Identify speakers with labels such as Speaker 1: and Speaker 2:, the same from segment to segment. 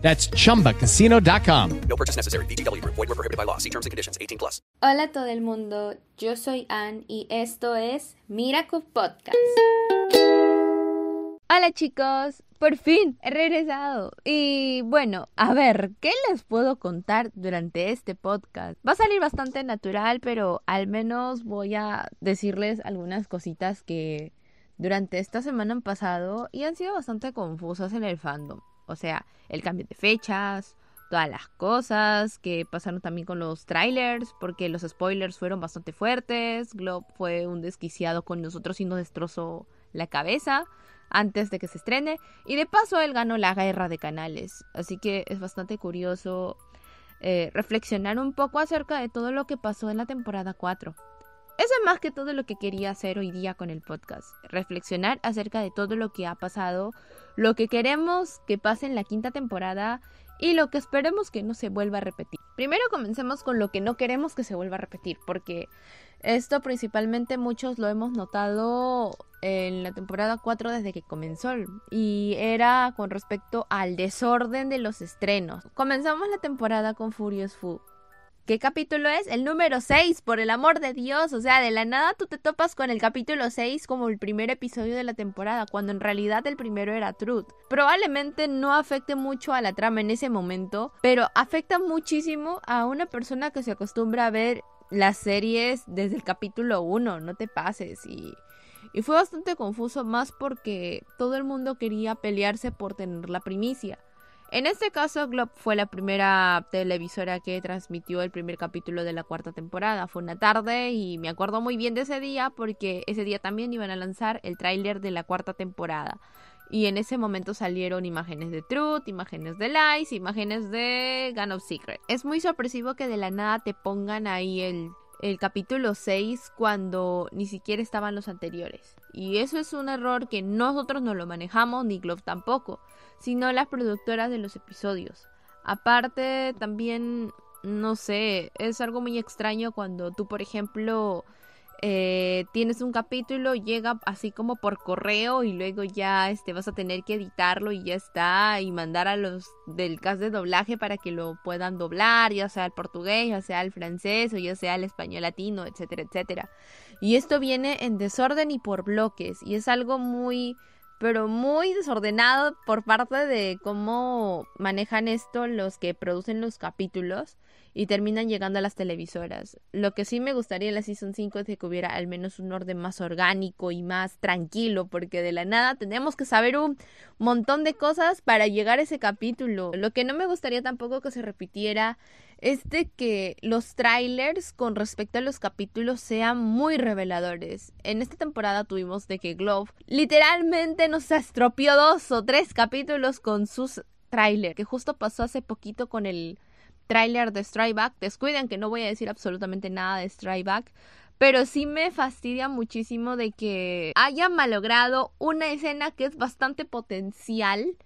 Speaker 1: That's chumbacasino.com.
Speaker 2: No purchase necessary. BGW. Void were prohibited by law. See terms and conditions. 18 plus.
Speaker 3: Hola a todo el mundo, yo soy Ann y esto es Miracle Podcast. Hola chicos, por fin he regresado. Y bueno, a ver, ¿qué les puedo contar durante este podcast? Va a salir bastante natural, pero al menos voy a decirles algunas cositas que durante esta semana han pasado y han sido bastante confusas en el fandom. O sea, el cambio de fechas, todas las cosas que pasaron también con los trailers, porque los spoilers fueron bastante fuertes. Glob fue un desquiciado con nosotros y nos destrozó la cabeza antes de que se estrene. Y de paso él ganó la guerra de canales. Así que es bastante curioso eh, reflexionar un poco acerca de todo lo que pasó en la temporada 4. Eso es más que todo lo que quería hacer hoy día con el podcast. Reflexionar acerca de todo lo que ha pasado, lo que queremos que pase en la quinta temporada y lo que esperemos que no se vuelva a repetir. Primero comencemos con lo que no queremos que se vuelva a repetir, porque esto principalmente muchos lo hemos notado en la temporada 4 desde que comenzó y era con respecto al desorden de los estrenos. Comenzamos la temporada con Furious Fu ¿Qué capítulo es? El número 6, por el amor de Dios. O sea, de la nada tú te topas con el capítulo 6 como el primer episodio de la temporada, cuando en realidad el primero era Truth. Probablemente no afecte mucho a la trama en ese momento, pero afecta muchísimo a una persona que se acostumbra a ver las series desde el capítulo 1, no te pases. Y, y fue bastante confuso más porque todo el mundo quería pelearse por tener la primicia. En este caso, Globe fue la primera televisora que transmitió el primer capítulo de la cuarta temporada. Fue una tarde y me acuerdo muy bien de ese día porque ese día también iban a lanzar el tráiler de la cuarta temporada. Y en ese momento salieron imágenes de Truth, imágenes de Lies, imágenes de Gun of Secret. Es muy sorpresivo que de la nada te pongan ahí el, el capítulo 6 cuando ni siquiera estaban los anteriores. Y eso es un error que nosotros no lo manejamos, ni Glove tampoco sino las productoras de los episodios. Aparte, también, no sé, es algo muy extraño cuando tú, por ejemplo, eh, tienes un capítulo, llega así como por correo y luego ya este, vas a tener que editarlo y ya está, y mandar a los del cast de doblaje para que lo puedan doblar, ya sea el portugués, ya sea el francés o ya sea el español latino, etcétera, etcétera. Y esto viene en desorden y por bloques, y es algo muy pero muy desordenado por parte de cómo manejan esto los que producen los capítulos y terminan llegando a las televisoras. Lo que sí me gustaría en la Season 5 es que hubiera al menos un orden más orgánico y más tranquilo, porque de la nada tenemos que saber un montón de cosas para llegar a ese capítulo. Lo que no me gustaría tampoco que se repitiera es de que los trailers con respecto a los capítulos sean muy reveladores. En esta temporada tuvimos de que Glove literalmente nos estropeó dos o tres capítulos con sus trailers, que justo pasó hace poquito con el trailer de Strike Descuiden que no voy a decir absolutamente nada de Strike pero sí me fastidia muchísimo de que haya malogrado una escena que es bastante potencial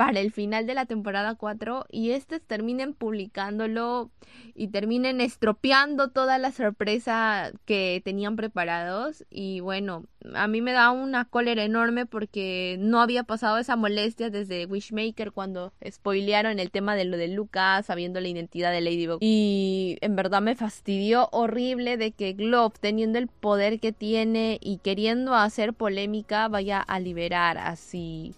Speaker 3: para el final de la temporada 4 y estos terminen publicándolo y terminen estropeando toda la sorpresa que tenían preparados. Y bueno, a mí me da una cólera enorme porque no había pasado esa molestia desde Wishmaker cuando spoilearon el tema de lo de Lucas sabiendo la identidad de Ladybug y en verdad me fastidió horrible de que Globe teniendo el poder que tiene y queriendo hacer polémica vaya a liberar así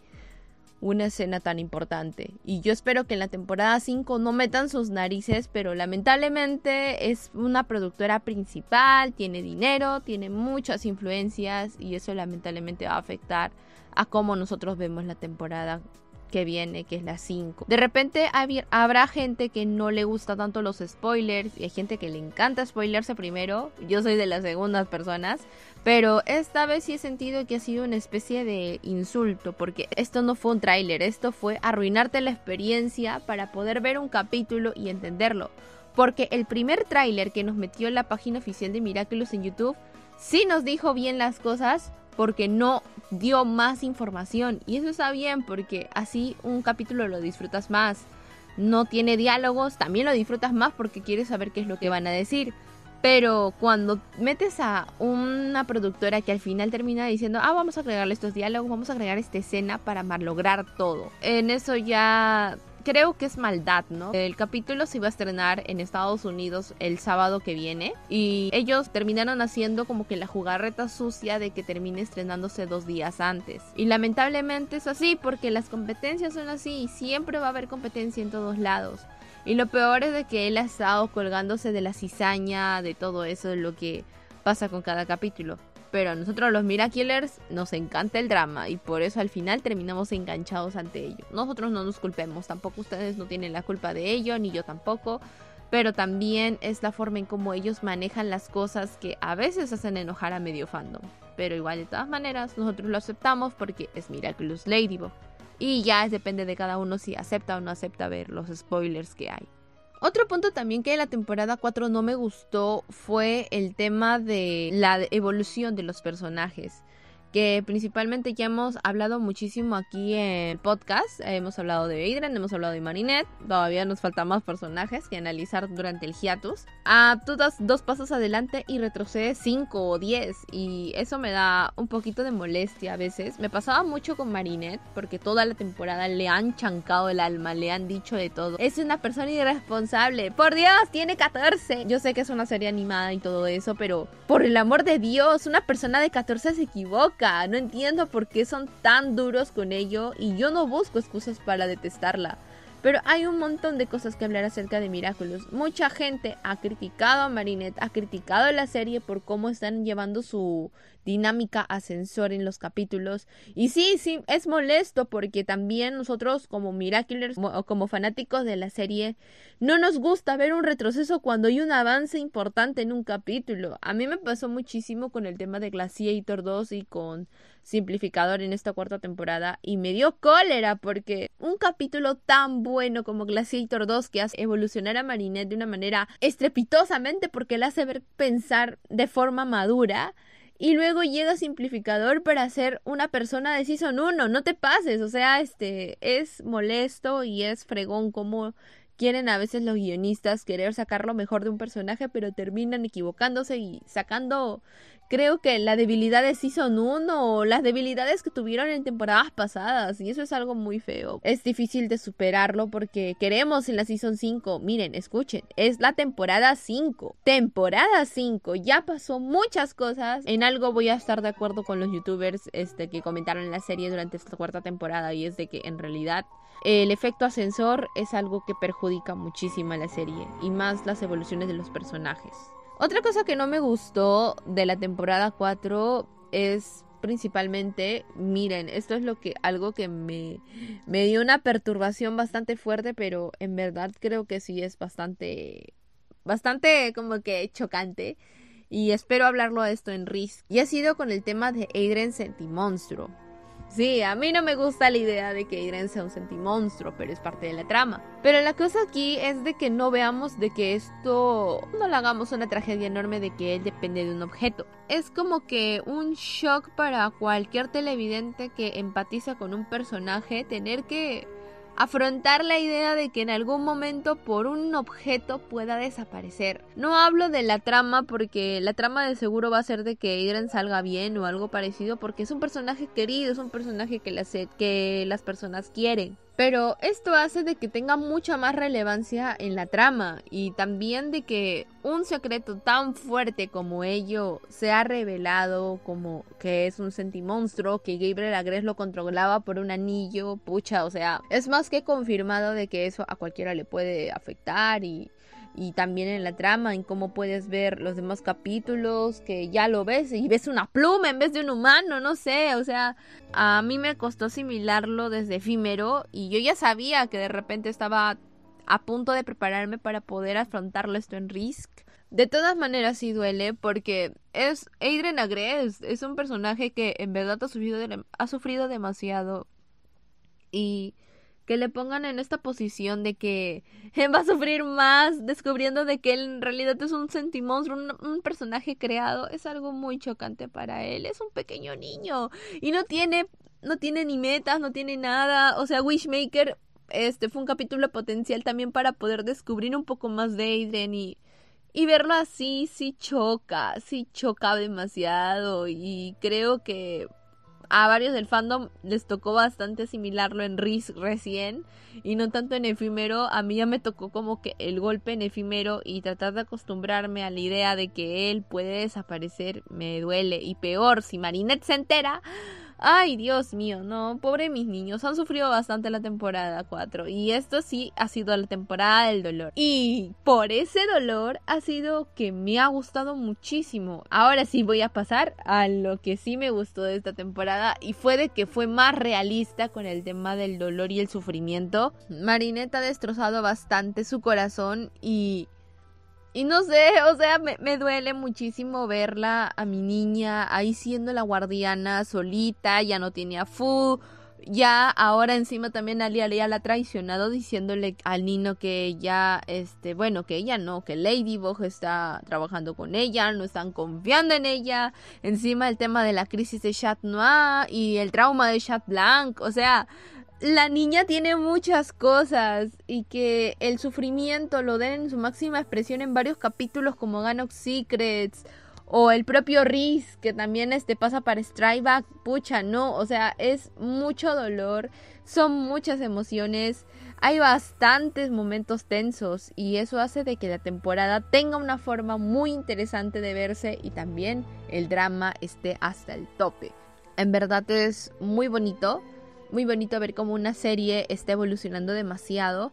Speaker 3: una escena tan importante. Y yo espero que en la temporada 5 no metan sus narices, pero lamentablemente es una productora principal, tiene dinero, tiene muchas influencias y eso lamentablemente va a afectar a cómo nosotros vemos la temporada que viene, que es la 5. De repente habrá gente que no le gusta tanto los spoilers y hay gente que le encanta spoilerse primero. Yo soy de las segundas personas. Pero esta vez sí he sentido que ha sido una especie de insulto, porque esto no fue un tráiler, esto fue arruinarte la experiencia para poder ver un capítulo y entenderlo. Porque el primer tráiler que nos metió en la página oficial de Miraculous en YouTube sí nos dijo bien las cosas porque no dio más información. Y eso está bien porque así un capítulo lo disfrutas más. No tiene diálogos, también lo disfrutas más porque quieres saber qué es lo que van a decir. Pero cuando metes a una productora que al final termina diciendo, ah, vamos a agregarle estos diálogos, vamos a agregar esta escena para malograr todo. En eso ya creo que es maldad, ¿no? El capítulo se iba a estrenar en Estados Unidos el sábado que viene y ellos terminaron haciendo como que la jugarreta sucia de que termine estrenándose dos días antes. Y lamentablemente es así porque las competencias son así y siempre va a haber competencia en todos lados. Y lo peor es de que él ha estado colgándose de la cizaña, de todo eso, de lo que pasa con cada capítulo. Pero a nosotros los Mirakillers nos encanta el drama y por eso al final terminamos enganchados ante ello. Nosotros no nos culpemos, tampoco ustedes no tienen la culpa de ello, ni yo tampoco. Pero también es la forma en cómo ellos manejan las cosas que a veces hacen enojar a medio fandom. Pero igual de todas maneras nosotros lo aceptamos porque es Miraculous Ladybug. Y ya depende de cada uno si acepta o no acepta ver los spoilers que hay. Otro punto también que en la temporada 4 no me gustó fue el tema de la evolución de los personajes que principalmente ya hemos hablado muchísimo aquí en podcast. Hemos hablado de Adrian, hemos hablado de Marinette. Todavía nos faltan más personajes que analizar durante el hiatus. Ah, tú das dos pasos adelante y retrocedes cinco o diez. Y eso me da un poquito de molestia a veces. Me pasaba mucho con Marinette porque toda la temporada le han chancado el alma, le han dicho de todo. Es una persona irresponsable. Por Dios, tiene 14. Yo sé que es una serie animada y todo eso, pero por el amor de Dios, una persona de 14 se equivoca no entiendo por qué son tan duros con ello y yo no busco excusas para detestarla. Pero hay un montón de cosas que hablar acerca de Miraculous. Mucha gente ha criticado a Marinette, ha criticado la serie por cómo están llevando su dinámica ascensor en los capítulos. Y sí, sí, es molesto porque también nosotros como Miraculous o como fanáticos de la serie no nos gusta ver un retroceso cuando hay un avance importante en un capítulo. A mí me pasó muchísimo con el tema de Glaciator 2 y con simplificador en esta cuarta temporada y me dio cólera porque un capítulo tan bueno como Glaciator 2 que hace evolucionar a Marinette de una manera estrepitosamente porque la hace ver pensar de forma madura y luego llega simplificador para ser una persona de Season 1, no te pases, o sea, este es molesto y es fregón como quieren a veces los guionistas querer sacar lo mejor de un personaje, pero terminan equivocándose y sacando creo que la debilidad de Season 1 o las debilidades que tuvieron en temporadas pasadas y eso es algo muy feo. Es difícil de superarlo porque queremos en la Season 5, miren, escuchen, es la temporada 5. Temporada 5, ya pasó muchas cosas. En algo voy a estar de acuerdo con los youtubers este, que comentaron la serie durante esta cuarta temporada y es de que en realidad el efecto ascensor es algo que perjudica muchísimo a la serie y más las evoluciones de los personajes. Otra cosa que no me gustó de la temporada 4 es principalmente, miren, esto es lo que algo que me, me dio una perturbación bastante fuerte, pero en verdad creo que sí es bastante bastante como que chocante y espero hablarlo a esto en Risk. Y ha sido con el tema de Adrian Sentimonstruo. Sí, a mí no me gusta la idea de que Irene sea un sentimonstruo, pero es parte de la trama. Pero la cosa aquí es de que no veamos de que esto no le hagamos una tragedia enorme de que él depende de un objeto. Es como que un shock para cualquier televidente que empatiza con un personaje tener que afrontar la idea de que en algún momento por un objeto pueda desaparecer. No hablo de la trama porque la trama de seguro va a ser de que Adrian salga bien o algo parecido porque es un personaje querido, es un personaje que las, que las personas quieren. Pero esto hace de que tenga mucha más relevancia en la trama y también de que un secreto tan fuerte como ello se ha revelado como que es un sentimonstruo, que Gabriel Agres lo controlaba por un anillo, pucha, o sea, es más que confirmado de que eso a cualquiera le puede afectar y y también en la trama, en cómo puedes ver los demás capítulos, que ya lo ves y ves una pluma en vez de un humano, no sé, o sea, a mí me costó asimilarlo desde efímero y yo ya sabía que de repente estaba a punto de prepararme para poder afrontarlo esto en Risk. De todas maneras sí duele porque es Adrian Agres, es un personaje que en verdad ha sufrido, ha sufrido demasiado y que le pongan en esta posición de que va a sufrir más descubriendo de que él en realidad es un sentimonstruo, un, personaje creado, es algo muy chocante para él. Es un pequeño niño y no tiene, no tiene ni metas, no tiene nada. O sea, Wishmaker este fue un capítulo potencial también para poder descubrir un poco más de Aiden y y verlo así sí choca, sí choca demasiado y creo que a varios del fandom les tocó bastante asimilarlo en Riz recién y no tanto en efímero. A mí ya me tocó como que el golpe en efímero y tratar de acostumbrarme a la idea de que él puede desaparecer me duele. Y peor, si Marinette se entera, Ay, Dios mío, no, pobre mis niños, han sufrido bastante la temporada 4 y esto sí ha sido la temporada del dolor. Y por ese dolor ha sido que me ha gustado muchísimo. Ahora sí voy a pasar a lo que sí me gustó de esta temporada y fue de que fue más realista con el tema del dolor y el sufrimiento. Marinette ha destrozado bastante su corazón y y no sé, o sea, me, me, duele muchísimo verla a mi niña ahí siendo la guardiana solita, ya no tenía food. Ya ahora encima también Alia Alia la ha traicionado diciéndole al niño que ella, este, bueno, que ella no, que Ladybug está trabajando con ella, no están confiando en ella. Encima el tema de la crisis de Chat Noir y el trauma de Chat Blanc, o sea, la niña tiene muchas cosas y que el sufrimiento lo den en su máxima expresión en varios capítulos como Ganox Secrets o el propio Riz que también este pasa para Strikeback, pucha, no, o sea, es mucho dolor, son muchas emociones, hay bastantes momentos tensos y eso hace de que la temporada tenga una forma muy interesante de verse y también el drama esté hasta el tope. En verdad es muy bonito muy bonito ver cómo una serie está evolucionando demasiado,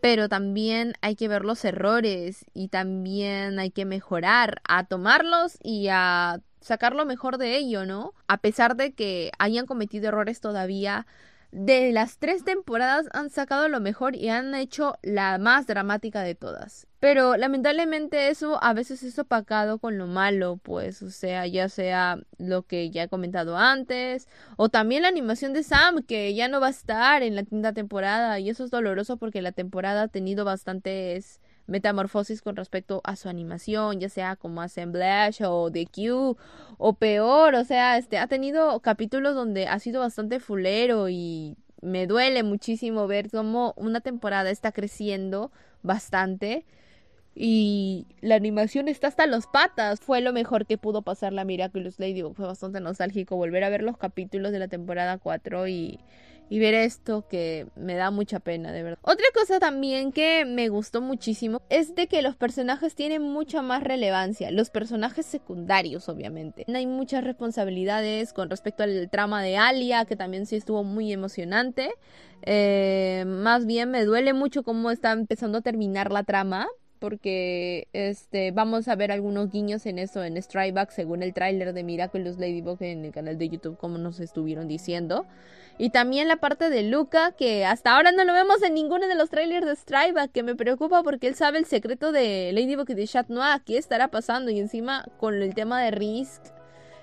Speaker 3: pero también hay que ver los errores y también hay que mejorar, a tomarlos y a sacar lo mejor de ello, ¿no? A pesar de que hayan cometido errores todavía, de las tres temporadas han sacado lo mejor y han hecho la más dramática de todas. Pero lamentablemente eso a veces es opacado con lo malo, pues, o sea, ya sea lo que ya he comentado antes, o también la animación de Sam, que ya no va a estar en la quinta temporada, y eso es doloroso porque la temporada ha tenido bastantes metamorfosis con respecto a su animación, ya sea como Assemblage o The Q, o peor, o sea, este ha tenido capítulos donde ha sido bastante fulero y me duele muchísimo ver cómo una temporada está creciendo bastante y la animación está hasta los patas. Fue lo mejor que pudo pasar la Miraculous Lady. Fue bastante nostálgico volver a ver los capítulos de la temporada 4 y y ver esto que me da mucha pena, de verdad. Otra cosa también que me gustó muchísimo es de que los personajes tienen mucha más relevancia, los personajes secundarios obviamente. Hay muchas responsabilidades con respecto al trama de Alia, que también sí estuvo muy emocionante. Eh, más bien me duele mucho cómo está empezando a terminar la trama, porque este vamos a ver algunos guiños en eso en Strikeback según el tráiler de Miraculous Ladybug en el canal de YouTube como nos estuvieron diciendo. Y también la parte de Luca, que hasta ahora no lo vemos en ninguno de los trailers de Strikeback, que me preocupa porque él sabe el secreto de Ladybug y de Chat Noir, qué estará pasando. Y encima con el tema de Risk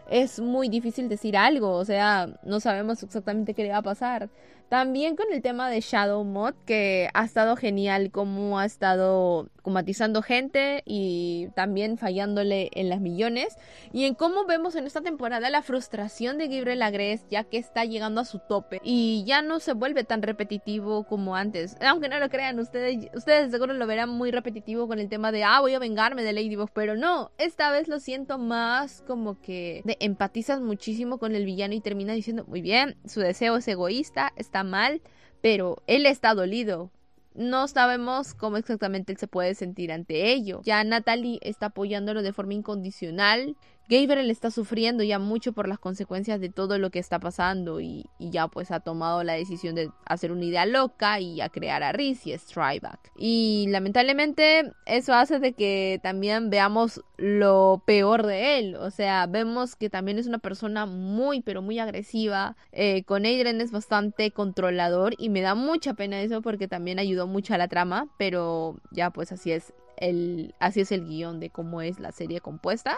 Speaker 3: es muy difícil decir algo, o sea, no sabemos exactamente qué le va a pasar. También con el tema de Shadow Mod, que ha estado genial como ha estado comatizando gente y también fallándole en las millones. Y en cómo vemos en esta temporada la frustración de Gabriel Agres ya que está llegando a su tope y ya no se vuelve tan repetitivo como antes. Aunque no lo crean, ustedes, ustedes seguro lo verán muy repetitivo con el tema de, ah, voy a vengarme de Ladybug, pero no, esta vez lo siento más como que de empatizas muchísimo con el villano y termina diciendo, muy bien, su deseo es egoísta, está mal, pero él está dolido. No sabemos cómo exactamente él se puede sentir ante ello. Ya Natalie está apoyándolo de forma incondicional Gabriel está sufriendo ya mucho por las consecuencias de todo lo que está pasando y, ya pues ha tomado la decisión de hacer una idea loca y a crear a Riz y Strikeback. Y lamentablemente eso hace de que también veamos lo peor de él. O sea, vemos que también es una persona muy pero muy agresiva. Eh, con Adrian es bastante controlador y me da mucha pena eso porque también ayudó mucho a la trama. Pero ya pues así es el, así es el guion de cómo es la serie compuesta.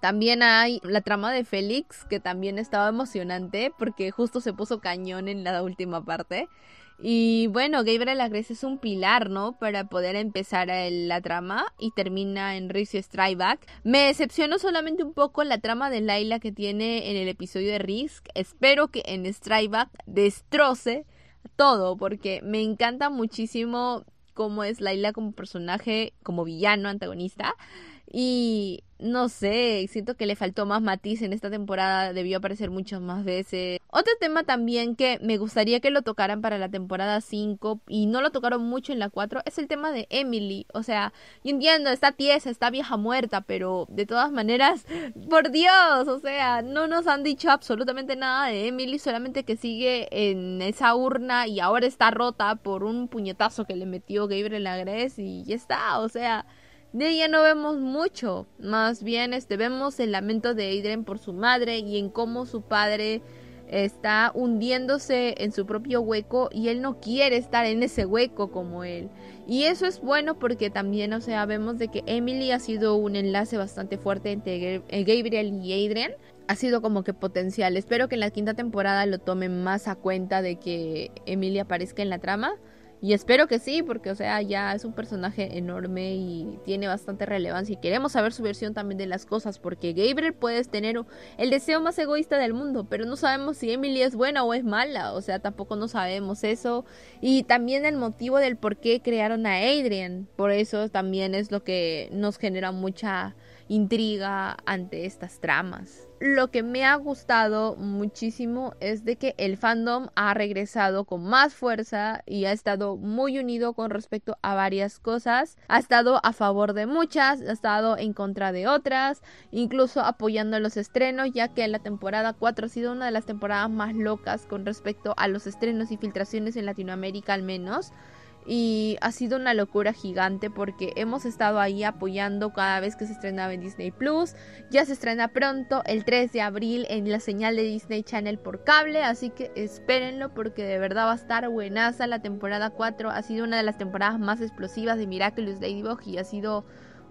Speaker 3: También hay la trama de Félix, que también estaba emocionante porque justo se puso cañón en la última parte. Y bueno, Gabriel Agres es un pilar, ¿no? Para poder empezar la trama y termina en Risk Strikeback. Me decepcionó solamente un poco la trama de Laila que tiene en el episodio de Risk. Espero que en Strikeback destroce todo porque me encanta muchísimo cómo es Laila como personaje, como villano, antagonista. Y no sé, siento que le faltó más matiz en esta temporada, debió aparecer muchas más veces. Otro tema también que me gustaría que lo tocaran para la temporada 5 y no lo tocaron mucho en la 4 es el tema de Emily. O sea, yo entiendo, está tiesa, está vieja muerta, pero de todas maneras, por Dios, o sea, no nos han dicho absolutamente nada de Emily, solamente que sigue en esa urna y ahora está rota por un puñetazo que le metió Gabriel Agres y ya está, o sea de ella no vemos mucho, más bien este, vemos el lamento de Adrian por su madre y en cómo su padre está hundiéndose en su propio hueco y él no quiere estar en ese hueco como él. Y eso es bueno porque también, o sea, vemos de que Emily ha sido un enlace bastante fuerte entre eh, Gabriel y Adrian. Ha sido como que potencial. Espero que en la quinta temporada lo tomen más a cuenta de que Emily aparezca en la trama. Y espero que sí, porque, o sea, ya es un personaje enorme y tiene bastante relevancia. Y queremos saber su versión también de las cosas, porque Gabriel puedes tener el deseo más egoísta del mundo, pero no sabemos si Emily es buena o es mala. O sea, tampoco no sabemos eso. Y también el motivo del por qué crearon a Adrian. Por eso también es lo que nos genera mucha intriga ante estas tramas lo que me ha gustado muchísimo es de que el fandom ha regresado con más fuerza y ha estado muy unido con respecto a varias cosas. Ha estado a favor de muchas, ha estado en contra de otras, incluso apoyando los estrenos, ya que la temporada 4 ha sido una de las temporadas más locas con respecto a los estrenos y filtraciones en Latinoamérica al menos y ha sido una locura gigante porque hemos estado ahí apoyando cada vez que se estrenaba en Disney Plus. Ya se estrena pronto el 3 de abril en la señal de Disney Channel por cable, así que espérenlo porque de verdad va a estar buenaza. La temporada 4 ha sido una de las temporadas más explosivas de Miraculous Ladybug y ha sido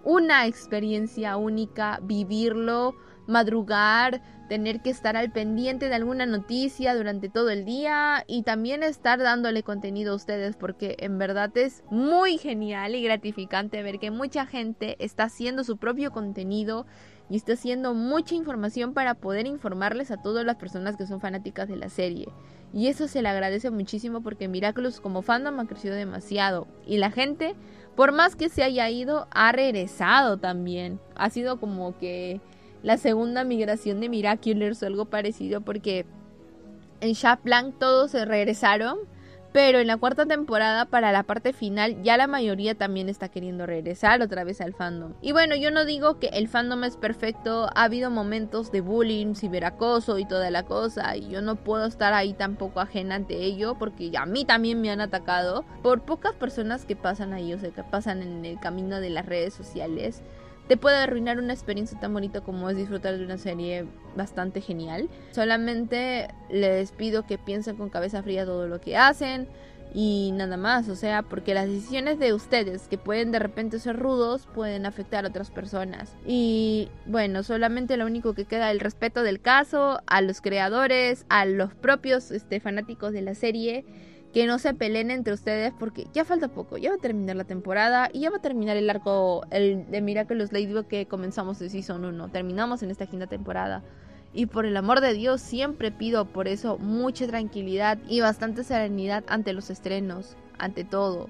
Speaker 3: una experiencia única vivirlo madrugar, tener que estar al pendiente de alguna noticia durante todo el día y también estar dándole contenido a ustedes porque en verdad es muy genial y gratificante ver que mucha gente está haciendo su propio contenido y está haciendo mucha información para poder informarles a todas las personas que son fanáticas de la serie. Y eso se le agradece muchísimo porque Miraculous como fandom ha crecido demasiado y la gente, por más que se haya ido, ha regresado también. Ha sido como que la segunda migración de Miraculous o algo parecido porque en Shapland todos se regresaron, pero en la cuarta temporada para la parte final ya la mayoría también está queriendo regresar otra vez al fandom. Y bueno, yo no digo que el fandom es perfecto, ha habido momentos de bullying, ciberacoso y toda la cosa, y yo no puedo estar ahí tampoco ajena ante ello porque a mí también me han atacado por pocas personas que pasan ahí, o sea, que pasan en el camino de las redes sociales te puede arruinar una experiencia tan bonita como es disfrutar de una serie bastante genial. Solamente les pido que piensen con cabeza fría todo lo que hacen y nada más, o sea, porque las decisiones de ustedes que pueden de repente ser rudos pueden afectar a otras personas. Y bueno, solamente lo único que queda es el respeto del caso, a los creadores, a los propios este, fanáticos de la serie que no se peleen entre ustedes porque ya falta poco, ya va a terminar la temporada y ya va a terminar el arco el de Miraculous Ladybug que comenzamos de Season 1. Terminamos en esta quinta temporada. Y por el amor de Dios, siempre pido por eso mucha tranquilidad y bastante serenidad ante los estrenos, ante todo.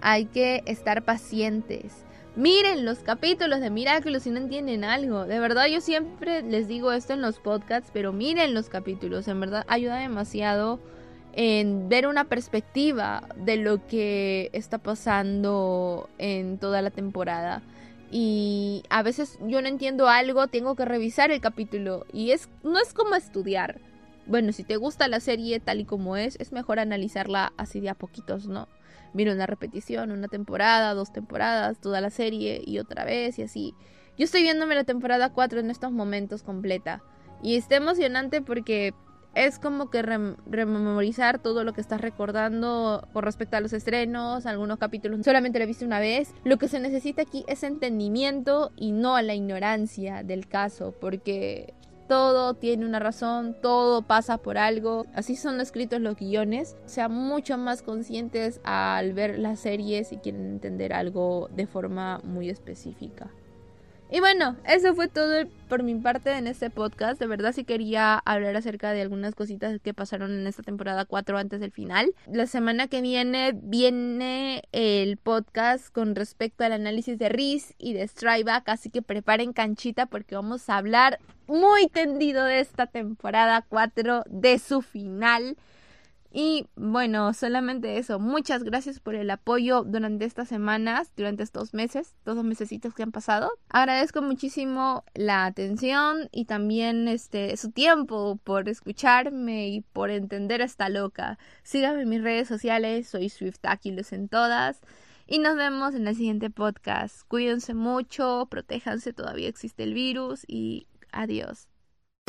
Speaker 3: Hay que estar pacientes. Miren los capítulos de Miraculous si no entienden algo. De verdad, yo siempre les digo esto en los podcasts, pero miren los capítulos. En verdad, ayuda demasiado en ver una perspectiva de lo que está pasando en toda la temporada. Y a veces yo no entiendo algo, tengo que revisar el capítulo. Y es, no es como estudiar. Bueno, si te gusta la serie tal y como es, es mejor analizarla así de a poquitos, ¿no? Mira una repetición, una temporada, dos temporadas, toda la serie y otra vez y así. Yo estoy viéndome la temporada 4 en estos momentos completa. Y está emocionante porque es como que rememorizar todo lo que estás recordando con respecto a los estrenos, algunos capítulos solamente lo viste una vez. Lo que se necesita aquí es entendimiento y no la ignorancia del caso, porque todo tiene una razón, todo pasa por algo. Así son escritos los guiones. Sean mucho más conscientes al ver las series y quieren entender algo de forma muy específica. Y bueno, eso fue todo por mi parte en este podcast. De verdad sí quería hablar acerca de algunas cositas que pasaron en esta temporada 4 antes del final. La semana que viene viene el podcast con respecto al análisis de Riz y de Strikeback, así que preparen canchita porque vamos a hablar muy tendido de esta temporada 4, de su final. Y bueno, solamente eso. Muchas gracias por el apoyo durante estas semanas, durante estos meses, todos mesecitos que han pasado. Agradezco muchísimo la atención y también este su tiempo por escucharme y por entender esta loca. Síganme en mis redes sociales, soy Swiftaculous en todas. Y nos vemos en el siguiente podcast. Cuídense mucho, protéjanse, todavía existe el virus y adiós.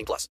Speaker 2: 18 plus.